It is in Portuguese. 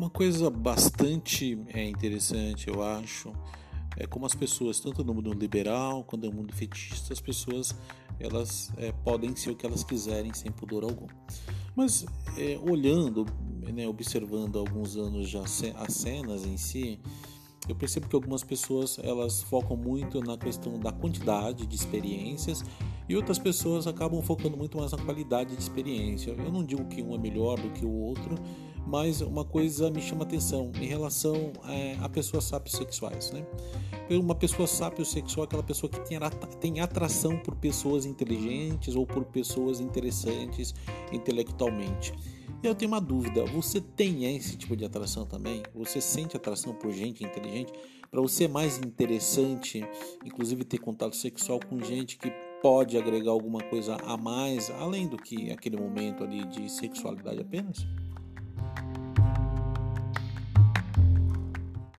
Uma coisa bastante é, interessante, eu acho, é como as pessoas, tanto no mundo liberal quanto no mundo fetichista, as pessoas elas é, podem ser o que elas quiserem sem pudor algum. Mas é, olhando, né, observando alguns anos já as cenas em si, eu percebo que algumas pessoas elas focam muito na questão da quantidade de experiências e outras pessoas acabam focando muito mais na qualidade de experiência. Eu não digo que um é melhor do que o outro, mas uma coisa me chama atenção em relação é, a pessoas sapiosexuais, né? Uma pessoa sapiosexual é aquela pessoa que tem, atração por pessoas inteligentes ou por pessoas interessantes intelectualmente. E eu tenho uma dúvida: você tem esse tipo de atração também? Você sente atração por gente inteligente? Para você é mais interessante, inclusive, ter contato sexual com gente que pode agregar alguma coisa a mais, além do que aquele momento ali de sexualidade apenas?